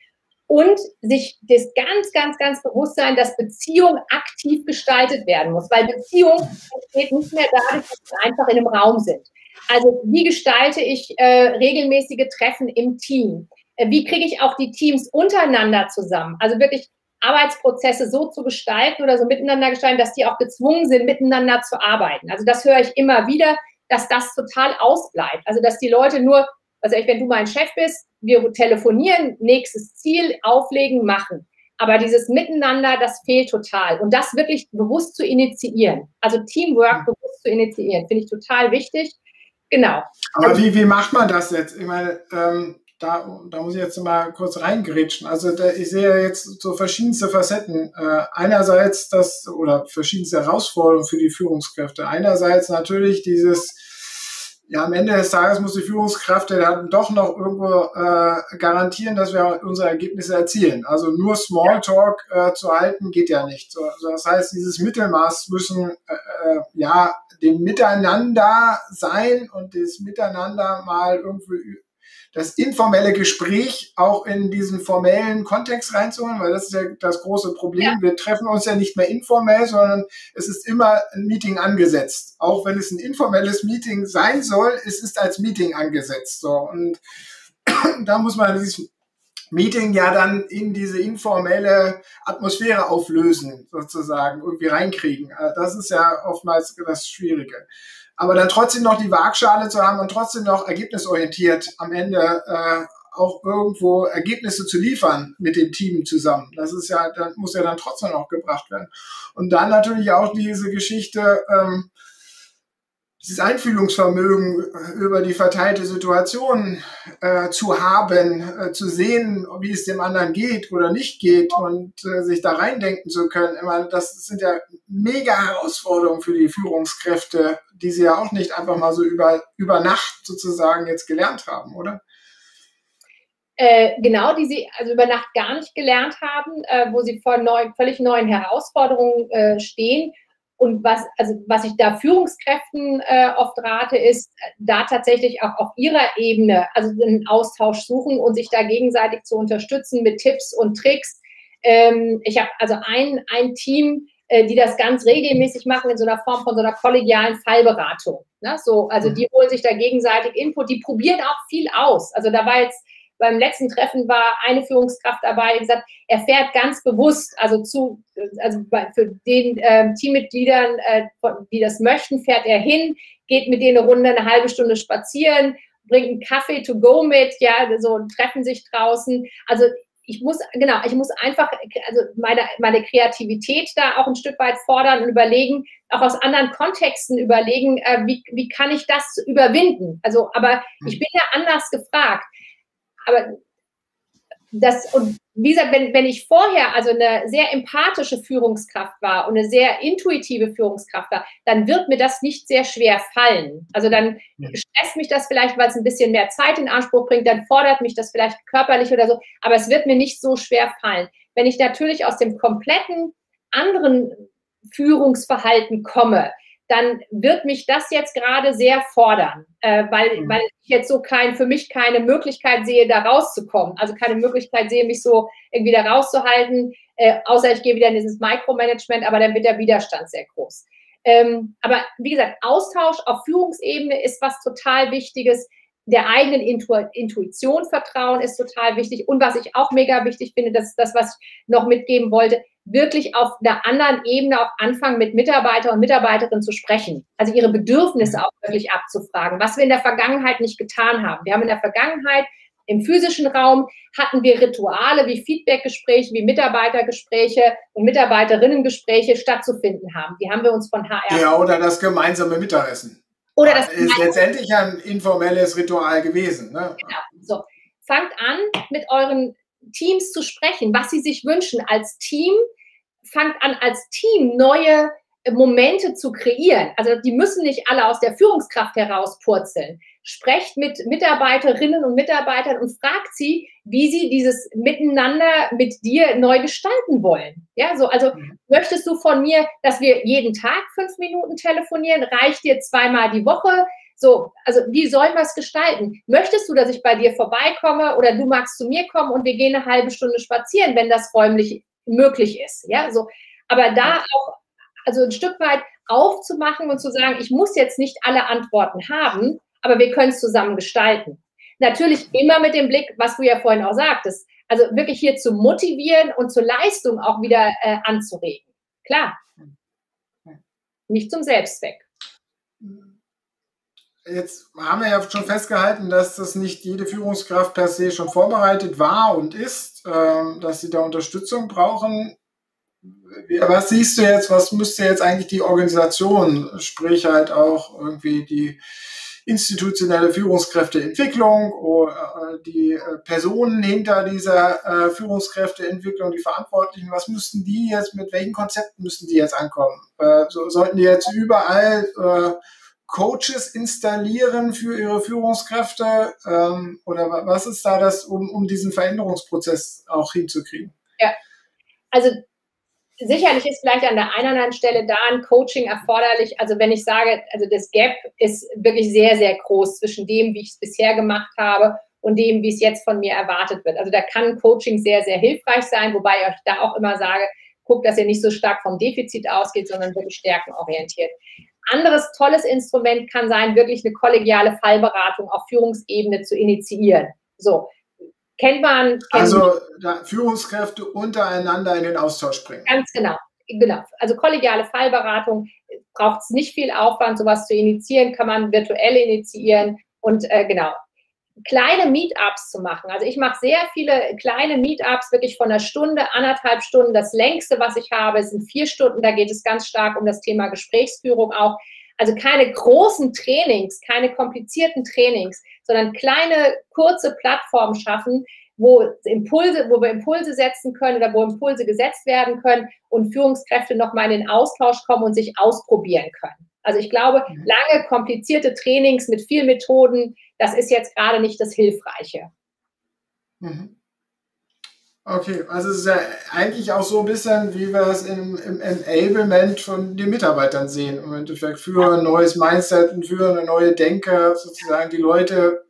Und sich das ganz, ganz, ganz bewusst sein, dass Beziehung aktiv gestaltet werden muss, weil Beziehung entsteht nicht mehr dadurch, dass wir einfach in einem Raum sind. Also wie gestalte ich äh, regelmäßige Treffen im Team? Äh, wie kriege ich auch die Teams untereinander zusammen? Also wirklich Arbeitsprozesse so zu gestalten oder so miteinander gestalten, dass die auch gezwungen sind, miteinander zu arbeiten. Also das höre ich immer wieder, dass das total ausbleibt. Also dass die Leute nur, also wenn du mein Chef bist, wir telefonieren, nächstes Ziel, auflegen, machen. Aber dieses Miteinander, das fehlt total. Und das wirklich bewusst zu initiieren, also Teamwork bewusst zu initiieren, finde ich total wichtig. Genau. Aber wie, wie macht man das jetzt? Ich meine, ähm, da, da muss ich jetzt mal kurz reingrätschen. Also da, ich sehe jetzt so verschiedenste Facetten. Äh, einerseits das oder verschiedenste Herausforderungen für die Führungskräfte. Einerseits natürlich dieses, ja, am Ende des Tages muss die Führungskraft dann doch noch irgendwo äh, garantieren, dass wir unsere Ergebnisse erzielen. Also nur Smalltalk äh, zu halten geht ja nicht. So, das heißt, dieses Mittelmaß müssen äh, äh, ja dem Miteinander sein und das Miteinander mal irgendwie das informelle Gespräch auch in diesen formellen Kontext reinzuholen, weil das ist ja das große Problem. Ja. Wir treffen uns ja nicht mehr informell, sondern es ist immer ein Meeting angesetzt. Auch wenn es ein informelles Meeting sein soll, es ist als Meeting angesetzt. So und da muss man dieses Meeting ja dann in diese informelle Atmosphäre auflösen, sozusagen, irgendwie reinkriegen. Äh, das ist ja oftmals das Schwierige aber dann trotzdem noch die Waagschale zu haben und trotzdem noch ergebnisorientiert am Ende äh, auch irgendwo Ergebnisse zu liefern mit dem Team zusammen. Das ist ja, dann muss ja dann trotzdem noch gebracht werden. Und dann natürlich auch diese Geschichte, ähm, dieses Einfühlungsvermögen äh, über die verteilte Situation äh, zu haben, äh, zu sehen, wie es dem anderen geht oder nicht geht und äh, sich da reindenken zu können. Immer, das sind ja mega Herausforderungen für die Führungskräfte, die sie ja auch nicht einfach mal so über, über Nacht sozusagen jetzt gelernt haben, oder? Äh, genau, die sie also über Nacht gar nicht gelernt haben, äh, wo sie vor neu, völlig neuen Herausforderungen stehen und was, also was ich da Führungskräften äh, oft rate, ist, da tatsächlich auch auf ihrer Ebene, also einen Austausch suchen und sich da gegenseitig zu unterstützen mit Tipps und Tricks. Ähm, ich habe also ein, ein Team, äh, die das ganz regelmäßig machen in so einer Form von so einer kollegialen Fallberatung. Ne? So, also die holen sich da gegenseitig Input, die probieren auch viel aus. Also da war jetzt beim letzten Treffen war eine Führungskraft dabei, die gesagt, er fährt ganz bewusst, also zu, also für den äh, Teammitgliedern, äh, die das möchten, fährt er hin, geht mit denen eine Runde, eine halbe Stunde spazieren, bringt einen Kaffee to go mit, ja, so treffen sich draußen. Also ich muss, genau, ich muss einfach, also meine, meine Kreativität da auch ein Stück weit fordern und überlegen, auch aus anderen Kontexten überlegen, äh, wie, wie kann ich das überwinden? Also, aber ich hm. bin ja anders gefragt aber das, und wie gesagt, wenn, wenn ich vorher also eine sehr empathische Führungskraft war und eine sehr intuitive Führungskraft war, dann wird mir das nicht sehr schwer fallen. Also dann stresst mich das vielleicht, weil es ein bisschen mehr Zeit in Anspruch bringt, dann fordert mich das vielleicht körperlich oder so, aber es wird mir nicht so schwer fallen. Wenn ich natürlich aus dem kompletten anderen Führungsverhalten komme, dann wird mich das jetzt gerade sehr fordern, äh, weil, mhm. weil ich jetzt so kein, für mich keine Möglichkeit sehe, da rauszukommen. Also keine Möglichkeit sehe, mich so irgendwie da rauszuhalten, äh, außer ich gehe wieder in dieses Micromanagement, aber dann wird der Widerstand sehr groß. Ähm, aber wie gesagt, Austausch auf Führungsebene ist was total Wichtiges. Der eigenen Intu Intuition vertrauen ist total wichtig. Und was ich auch mega wichtig finde, das ist das, was ich noch mitgeben wollte, wirklich auf einer anderen Ebene auch anfangen, mit Mitarbeiter und Mitarbeiterinnen zu sprechen. Also ihre Bedürfnisse auch wirklich abzufragen, was wir in der Vergangenheit nicht getan haben. Wir haben in der Vergangenheit im physischen Raum hatten wir Rituale wie Feedbackgespräche, wie Mitarbeitergespräche und Mitarbeiterinnengespräche stattzufinden haben. Die haben wir uns von HR. Ja, oder das gemeinsame Mittagessen. Oder das ist letztendlich ein informelles Ritual gewesen. Ne? Genau. So, fangt an mit euren Teams zu sprechen, was sie sich wünschen als Team. Fangt an, als Team neue Momente zu kreieren. Also die müssen nicht alle aus der Führungskraft heraus purzeln. Sprecht mit Mitarbeiterinnen und Mitarbeitern und fragt sie, wie sie dieses Miteinander mit dir neu gestalten wollen. Ja, so, also mhm. möchtest du von mir, dass wir jeden Tag fünf Minuten telefonieren? Reicht dir zweimal die Woche? So, also wie sollen wir es gestalten? Möchtest du, dass ich bei dir vorbeikomme oder du magst zu mir kommen und wir gehen eine halbe Stunde spazieren, wenn das räumlich möglich ist? Ja, so. Aber da auch, also ein Stück weit aufzumachen und zu sagen, ich muss jetzt nicht alle Antworten haben, aber wir können es zusammen gestalten. Natürlich immer mit dem Blick, was du ja vorhin auch sagtest, also wirklich hier zu motivieren und zur Leistung auch wieder äh, anzuregen. Klar. Nicht zum Selbstzweck. Jetzt haben wir ja schon festgehalten, dass das nicht jede Führungskraft per se schon vorbereitet war und ist, ähm, dass sie da Unterstützung brauchen. Was siehst du jetzt, was müsste jetzt eigentlich die Organisation, sprich halt auch irgendwie die institutionelle Führungskräfteentwicklung oder äh, die äh, Personen hinter dieser äh, Führungskräfteentwicklung, die Verantwortlichen, was müssten die jetzt, mit welchen Konzepten müssen die jetzt ankommen? sollten die jetzt überall Coaches installieren für ihre Führungskräfte? Ähm, oder was ist da das, um, um diesen Veränderungsprozess auch hinzukriegen? Ja, also sicherlich ist vielleicht an der einen oder anderen Stelle da ein Coaching erforderlich. Also wenn ich sage, also das Gap ist wirklich sehr, sehr groß zwischen dem, wie ich es bisher gemacht habe und dem, wie es jetzt von mir erwartet wird. Also da kann Coaching sehr, sehr hilfreich sein, wobei ich euch da auch immer sage, guckt, dass ihr nicht so stark vom Defizit ausgeht, sondern wirklich stärkenorientiert. Anderes tolles Instrument kann sein, wirklich eine kollegiale Fallberatung auf Führungsebene zu initiieren. So, kennt man. Kennt also Führungskräfte untereinander in den Austausch bringen. Ganz genau. Genau. Also kollegiale Fallberatung braucht es nicht viel Aufwand, sowas zu initiieren, kann man virtuell initiieren und äh, genau kleine Meetups zu machen. Also ich mache sehr viele kleine Meetups, wirklich von einer Stunde, anderthalb Stunden. Das längste, was ich habe, sind vier Stunden. Da geht es ganz stark um das Thema Gesprächsführung auch. Also keine großen Trainings, keine komplizierten Trainings, sondern kleine, kurze Plattformen schaffen, wo Impulse, wo wir Impulse setzen können oder wo Impulse gesetzt werden können und Führungskräfte nochmal in den Austausch kommen und sich ausprobieren können. Also ich glaube, mhm. lange, komplizierte Trainings mit vielen Methoden, das ist jetzt gerade nicht das Hilfreiche. Mhm. Okay, also es ist ja eigentlich auch so ein bisschen, wie wir es im, im Enablement von den Mitarbeitern sehen. Im Endeffekt für ein neues Mindset und für eine neue Denke, sozusagen die Leute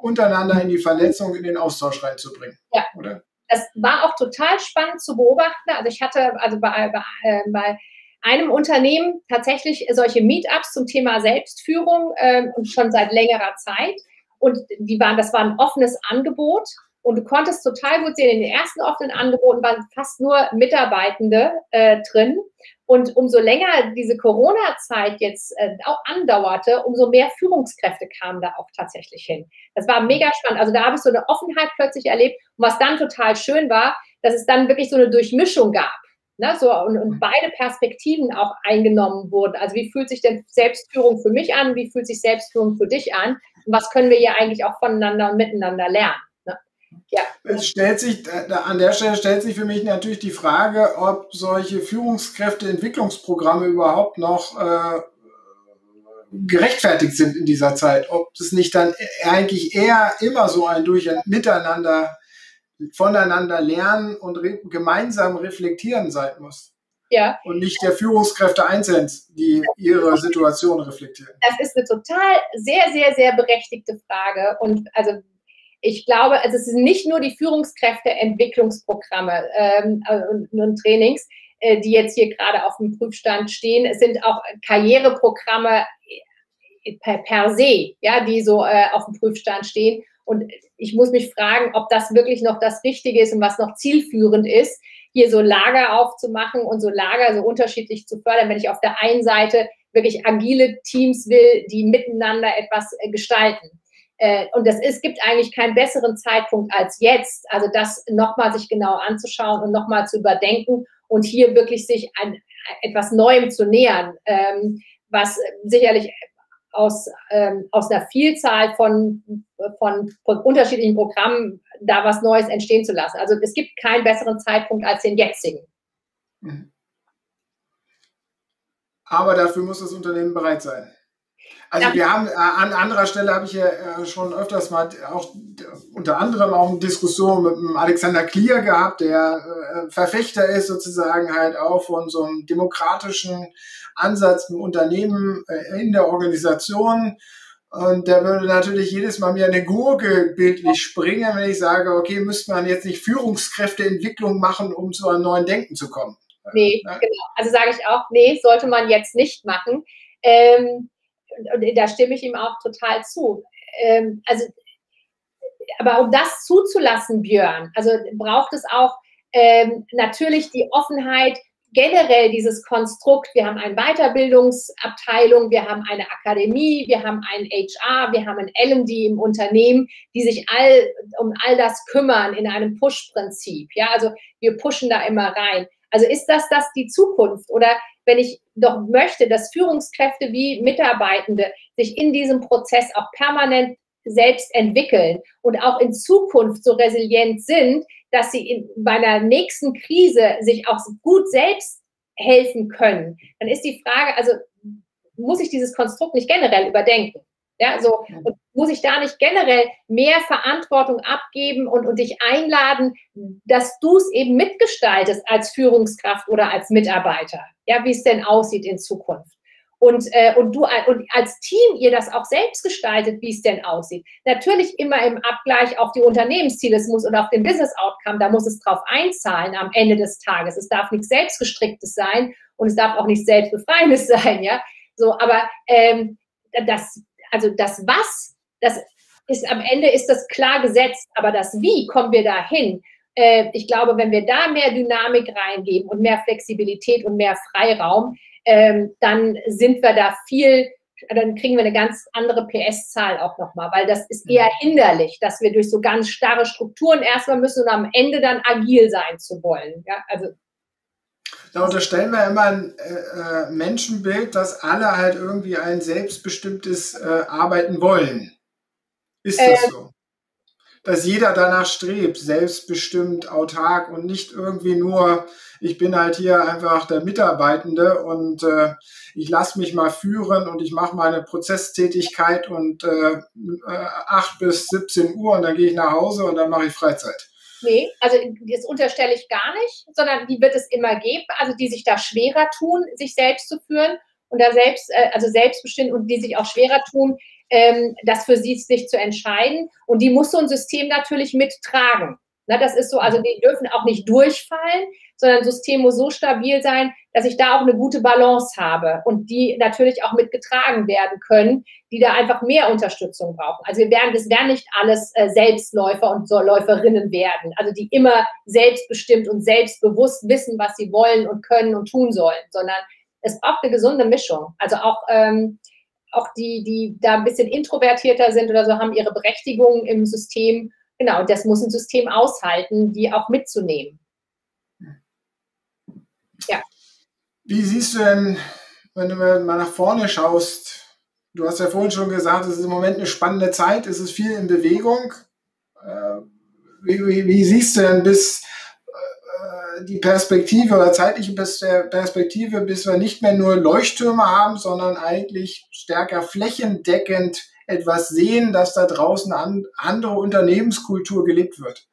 untereinander in die Vernetzung, in den Austausch reinzubringen. Ja. Oder? Das war auch total spannend zu beobachten. Also ich hatte, also bei, bei, äh, bei einem Unternehmen tatsächlich solche Meetups zum Thema Selbstführung äh, schon seit längerer Zeit. Und die waren, das war ein offenes Angebot. Und du konntest total gut sehen, in den ersten offenen Angeboten waren fast nur Mitarbeitende äh, drin. Und umso länger diese Corona-Zeit jetzt äh, auch andauerte, umso mehr Führungskräfte kamen da auch tatsächlich hin. Das war mega spannend. Also da habe ich so eine Offenheit plötzlich erlebt. Und was dann total schön war, dass es dann wirklich so eine Durchmischung gab. Ne, so, und, und, beide Perspektiven auch eingenommen wurden. Also wie fühlt sich denn Selbstführung für mich an? Wie fühlt sich Selbstführung für dich an? Und was können wir hier eigentlich auch voneinander und miteinander lernen? Ja. Es stellt sich, an der Stelle stellt sich für mich natürlich die Frage, ob solche Führungskräfteentwicklungsprogramme überhaupt noch äh, gerechtfertigt sind in dieser Zeit. Ob es nicht dann eigentlich eher immer so ein Durch Miteinander, voneinander lernen und re gemeinsam reflektieren sein muss. Ja. Und nicht der Führungskräfte einzeln, die ihre Situation reflektieren. Das ist eine total sehr, sehr, sehr berechtigte Frage. Und also ich glaube, also es sind nicht nur die Führungskräfteentwicklungsprogramme ähm, und, und Trainings, äh, die jetzt hier gerade auf dem Prüfstand stehen. Es sind auch Karriereprogramme äh, per, per se, ja, die so äh, auf dem Prüfstand stehen. Und ich muss mich fragen, ob das wirklich noch das Richtige ist und was noch zielführend ist, hier so Lager aufzumachen und so Lager so unterschiedlich zu fördern, wenn ich auf der einen Seite wirklich agile Teams will, die miteinander etwas äh, gestalten. Äh, und das ist, gibt eigentlich keinen besseren Zeitpunkt als jetzt, also das nochmal sich genau anzuschauen und nochmal zu überdenken und hier wirklich sich an etwas Neuem zu nähern, ähm, was sicherlich aus, ähm, aus einer Vielzahl von, von, von unterschiedlichen Programmen da was Neues entstehen zu lassen. Also es gibt keinen besseren Zeitpunkt als den jetzigen. Mhm. Aber dafür muss das Unternehmen bereit sein. Also wir haben äh, an anderer Stelle habe ich ja äh, schon öfters mal auch unter anderem auch eine Diskussion mit dem Alexander Klier gehabt, der äh, Verfechter ist sozusagen halt auch von so einem demokratischen Ansatz im Unternehmen, in der Organisation. Und der würde natürlich jedes Mal mir eine Gurke bildlich springen, wenn ich sage, okay, müsste man jetzt nicht Führungskräfteentwicklung machen, um zu einem neuen Denken zu kommen. Nee, ja? genau. Also sage ich auch, nee, sollte man jetzt nicht machen. Ähm, da stimme ich ihm auch total zu. Ähm, also, aber um das zuzulassen, Björn, also braucht es auch ähm, natürlich die Offenheit, generell dieses Konstrukt, wir haben eine Weiterbildungsabteilung, wir haben eine Akademie, wir haben ein HR, wir haben ein L&D im Unternehmen, die sich all, um all das kümmern in einem Push-Prinzip. Ja, also wir pushen da immer rein. Also ist das das die Zukunft oder wenn ich doch möchte, dass Führungskräfte wie Mitarbeitende sich in diesem Prozess auch permanent selbst entwickeln und auch in Zukunft so resilient sind, dass sie in, bei einer nächsten Krise sich auch gut selbst helfen können, dann ist die Frage, also muss ich dieses Konstrukt nicht generell überdenken? Ja, so und muss ich da nicht generell mehr Verantwortung abgeben und, und dich einladen, dass du es eben mitgestaltest als Führungskraft oder als Mitarbeiter, ja, wie es denn aussieht in Zukunft. Und, äh, und du und als Team ihr das auch selbst gestaltet, wie es denn aussieht. Natürlich immer im Abgleich auf die Unternehmensziele, es muss und auf den Business Outcome, da muss es drauf einzahlen am Ende des Tages. Es darf nichts selbstgestricktes sein und es darf auch nichts selbstbefreiendes sein, ja. So, aber ähm, das also das Was, das ist am Ende ist das klar gesetzt, aber das Wie kommen wir dahin? Äh, ich glaube, wenn wir da mehr Dynamik reingeben und mehr Flexibilität und mehr Freiraum, ähm, dann sind wir da viel, dann kriegen wir eine ganz andere PS-Zahl auch nochmal, weil das ist eher hinderlich, dass wir durch so ganz starre Strukturen erstmal müssen und am Ende dann agil sein zu wollen. Ja, also da unterstellen wir immer ein äh, äh, Menschenbild, dass alle halt irgendwie ein selbstbestimmtes äh, Arbeiten wollen. Ist das äh, so? Dass jeder danach strebt, selbstbestimmt, autark und nicht irgendwie nur, ich bin halt hier einfach der Mitarbeitende und äh, ich lasse mich mal führen und ich mache meine Prozesstätigkeit und äh, 8 bis 17 Uhr und dann gehe ich nach Hause und dann mache ich Freizeit. Nee, also das unterstelle ich gar nicht, sondern die wird es immer geben, also die sich da schwerer tun, sich selbst zu führen und da selbst, äh, also selbstbestimmt und die sich auch schwerer tun, ähm, das für sie sich zu entscheiden. Und die muss so ein System natürlich mittragen. Na, das ist so, also die dürfen auch nicht durchfallen, sondern das System muss so stabil sein, dass ich da auch eine gute Balance habe und die natürlich auch mitgetragen werden können, die da einfach mehr Unterstützung brauchen. Also wir werden, es werden nicht alles äh, Selbstläufer und so Läuferinnen werden, also die immer selbstbestimmt und selbstbewusst wissen, was sie wollen und können und tun sollen, sondern es braucht eine gesunde Mischung. Also auch ähm, auch die, die da ein bisschen introvertierter sind oder so, haben ihre Berechtigung im System Genau, das muss ein System aushalten, die auch mitzunehmen. Ja. Wie siehst du denn, wenn du mal nach vorne schaust, du hast ja vorhin schon gesagt, es ist im Moment eine spannende Zeit, es ist viel in Bewegung. Äh, wie, wie, wie siehst du denn bis äh, die Perspektive oder zeitliche Perspektive, bis wir nicht mehr nur Leuchttürme haben, sondern eigentlich stärker flächendeckend etwas sehen, dass da draußen an, andere Unternehmenskultur gelebt wird?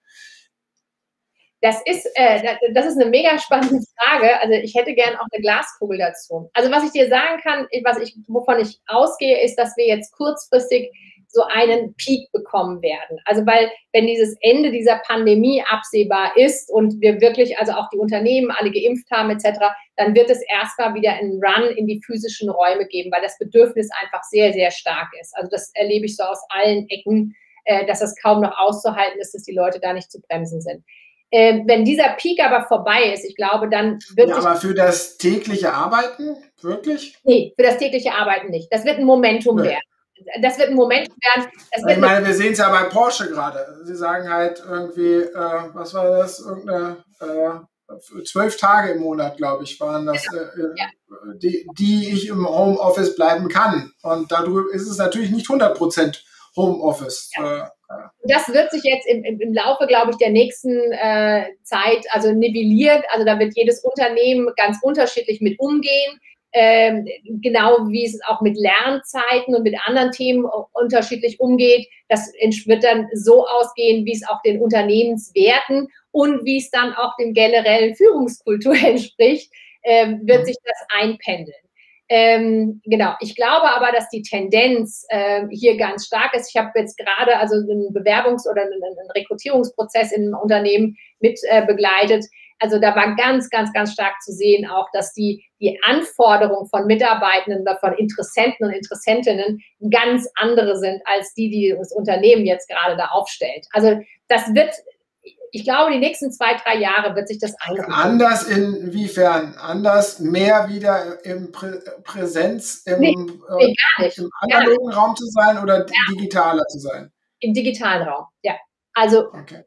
Das ist, äh, das ist eine mega spannende Frage. Also ich hätte gern auch eine Glaskugel dazu. Also was ich dir sagen kann, was ich, wovon ich ausgehe, ist, dass wir jetzt kurzfristig so einen Peak bekommen werden. Also weil, wenn dieses Ende dieser Pandemie absehbar ist und wir wirklich, also auch die Unternehmen alle geimpft haben etc., dann wird es erstmal wieder einen Run in die physischen Räume geben, weil das Bedürfnis einfach sehr, sehr stark ist. Also das erlebe ich so aus allen Ecken, äh, dass es kaum noch auszuhalten ist, dass die Leute da nicht zu bremsen sind. Äh, wenn dieser Peak aber vorbei ist, ich glaube, dann wird. Ja, aber für das tägliche Arbeiten, wirklich? Nee, für das tägliche Arbeiten nicht. Das wird ein Momentum nee. werden das wird ein Moment werden. ich meine, wir sehen es ja bei Porsche gerade. Sie sagen halt irgendwie, äh, was war das? Irgendeine äh, zwölf Tage im Monat, glaube ich, waren das, äh, äh, ja. die, die ich im Homeoffice bleiben kann. Und darüber ist es natürlich nicht 100 Prozent Homeoffice. Ja. Äh, das wird sich jetzt im, im, Laufe, glaube ich, der nächsten äh, Zeit also nivelliert. Also da wird jedes Unternehmen ganz unterschiedlich mit umgehen ähm, genau wie es auch mit Lernzeiten und mit anderen Themen unterschiedlich umgeht. Das wird dann so ausgehen, wie es auch den Unternehmenswerten und wie es dann auch dem generellen Führungskultur entspricht, ähm, wird sich das einpendeln. Ähm, genau, ich glaube aber, dass die Tendenz äh, hier ganz stark ist. Ich habe jetzt gerade also einen Bewerbungs- oder einen, einen Rekrutierungsprozess in einem Unternehmen mit äh, begleitet. Also da war ganz, ganz, ganz stark zu sehen auch, dass die, die Anforderungen von Mitarbeitenden oder von Interessenten und Interessentinnen ganz andere sind als die, die das Unternehmen jetzt gerade da aufstellt. Also das wird, ich glaube, die nächsten zwei, drei Jahre wird sich das einrichten. Anders inwiefern? Anders mehr wieder im Prä Präsenz, im, nee, nee, äh, im analogen Raum zu sein oder ja. digitaler zu sein? Im digitalen Raum, ja. Also okay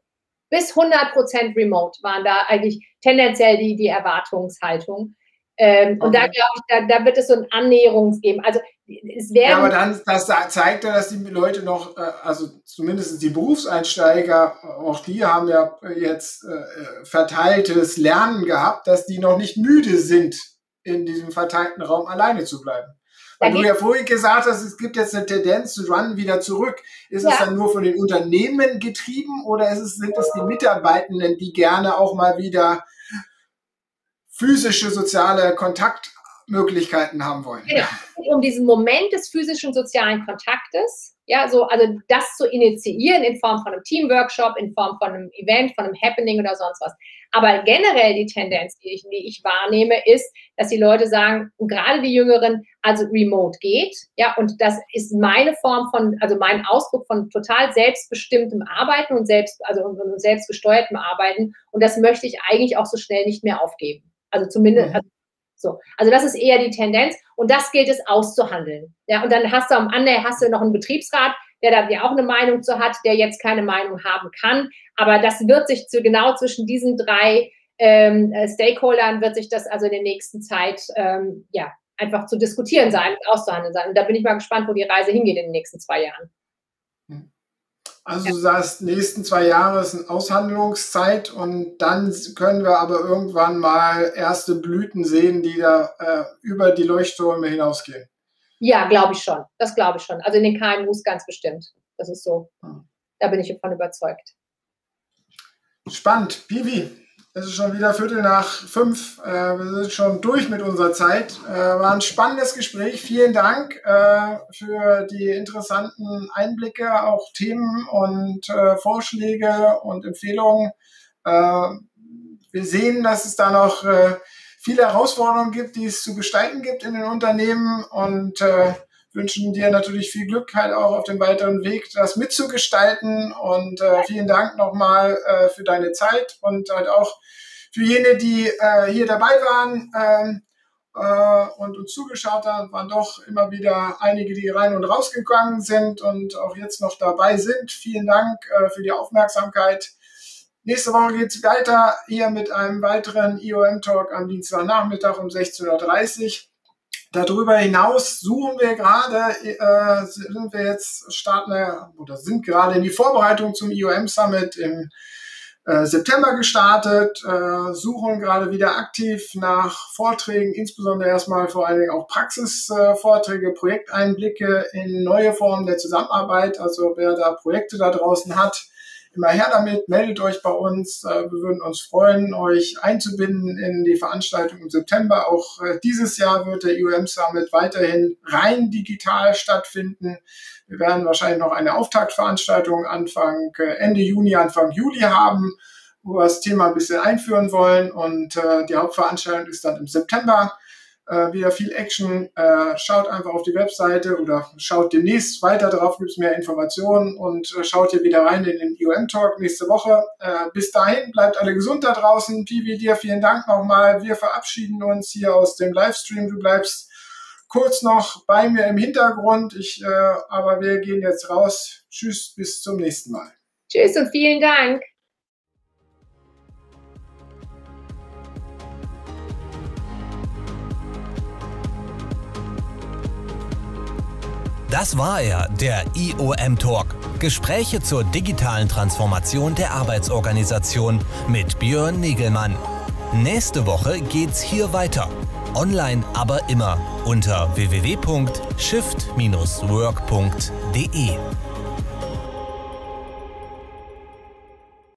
bis 100 Prozent remote waren da eigentlich tendenziell die, die Erwartungshaltung. Ähm, okay. Und da glaube ich, da, da, wird es so ein Annäherungs geben. Also es werden. Ja, aber dann das zeigt ja, dass die Leute noch, äh, also zumindest die Berufseinsteiger, auch die haben ja jetzt äh, verteiltes Lernen gehabt, dass die noch nicht müde sind, in diesem verteilten Raum alleine zu bleiben. Weil du ja vorhin gesagt hast, es gibt jetzt eine Tendenz zu Run wieder zurück. Ist ja. es dann nur von den Unternehmen getrieben oder ist es, sind es die Mitarbeitenden, die gerne auch mal wieder physische soziale Kontaktmöglichkeiten haben wollen? Genau. Um diesen Moment des physischen sozialen Kontaktes, ja, so, also das zu initiieren in Form von einem Teamworkshop, in Form von einem Event, von einem Happening oder sonst was. Aber generell die Tendenz, die ich, die ich wahrnehme, ist, dass die Leute sagen, und gerade die Jüngeren, also remote geht, ja, und das ist meine Form von, also mein Ausdruck von total selbstbestimmtem Arbeiten und selbst, also und selbstgesteuertem Arbeiten. Und das möchte ich eigentlich auch so schnell nicht mehr aufgeben. Also zumindest, mhm. also so. Also das ist eher die Tendenz und das gilt es auszuhandeln. Ja, und dann hast du am anderen hast du noch einen Betriebsrat, der da ja auch eine Meinung zu hat, der jetzt keine Meinung haben kann. Aber das wird sich zu, genau zwischen diesen drei ähm, äh, Stakeholdern wird sich das also in der nächsten Zeit ähm, ja einfach zu diskutieren sein, auszuhandeln sein. Und da bin ich mal gespannt, wo die Reise hingeht in den nächsten zwei Jahren. Also ja. du sagst, nächsten zwei Jahre ist eine Aushandlungszeit und dann können wir aber irgendwann mal erste Blüten sehen, die da äh, über die Leuchttürme hinausgehen. Ja, glaube ich schon. Das glaube ich schon. Also in den KMUs ganz bestimmt. Das ist so. Hm. Da bin ich davon überzeugt. Spannend. Pivi, es ist schon wieder Viertel nach fünf. Äh, wir sind schon durch mit unserer Zeit. Äh, war ein spannendes Gespräch. Vielen Dank äh, für die interessanten Einblicke, auch Themen und Vorschläge und Empfehlungen. Wir sehen, dass es da noch viele Herausforderungen gibt, die es zu gestalten gibt in den Unternehmen und äh, wünschen dir natürlich viel Glück halt auch auf dem weiteren Weg, das mitzugestalten. Und äh, vielen Dank nochmal äh, für deine Zeit und halt auch für jene, die äh, hier dabei waren ähm, äh, und uns zugeschaut haben, waren doch immer wieder einige, die rein und rausgegangen sind und auch jetzt noch dabei sind. Vielen Dank äh, für die Aufmerksamkeit. Nächste Woche geht es weiter hier mit einem weiteren IOM-Talk am Dienstagnachmittag um 16.30 Uhr. Darüber hinaus suchen wir gerade, äh, sind wir jetzt starten oder sind gerade in die Vorbereitung zum IOM Summit im äh, September gestartet, äh, suchen gerade wieder aktiv nach Vorträgen, insbesondere erstmal vor allen Dingen auch Praxisvorträge, Projekteinblicke in neue Formen der Zusammenarbeit. Also wer da Projekte da draußen hat, immer her damit, meldet euch bei uns. Äh, wir würden uns freuen, euch einzubinden in die Veranstaltung im September. Auch äh, dieses Jahr wird der IOM Summit weiterhin rein digital stattfinden. Wir werden wahrscheinlich noch eine Auftaktveranstaltung Anfang äh, Ende Juni, Anfang Juli haben, wo wir das Thema ein bisschen einführen wollen. Und die Hauptveranstaltung ist dann im September äh, wieder viel Action. Äh, schaut einfach auf die Webseite oder schaut demnächst weiter drauf, gibt es mehr Informationen und äh, schaut hier wieder rein in den UM Talk nächste Woche. Äh, bis dahin, bleibt alle gesund da draußen. Pivi, dir vielen Dank nochmal. Wir verabschieden uns hier aus dem Livestream. Du bleibst kurz noch bei mir im Hintergrund. Ich, äh, aber wir gehen jetzt raus. Tschüss, bis zum nächsten Mal. Tschüss und vielen Dank. Das war er, der IOM Talk. Gespräche zur digitalen Transformation der Arbeitsorganisation mit Björn Negelmann. Nächste Woche geht's hier weiter. Online aber immer unter www.shift-work.de.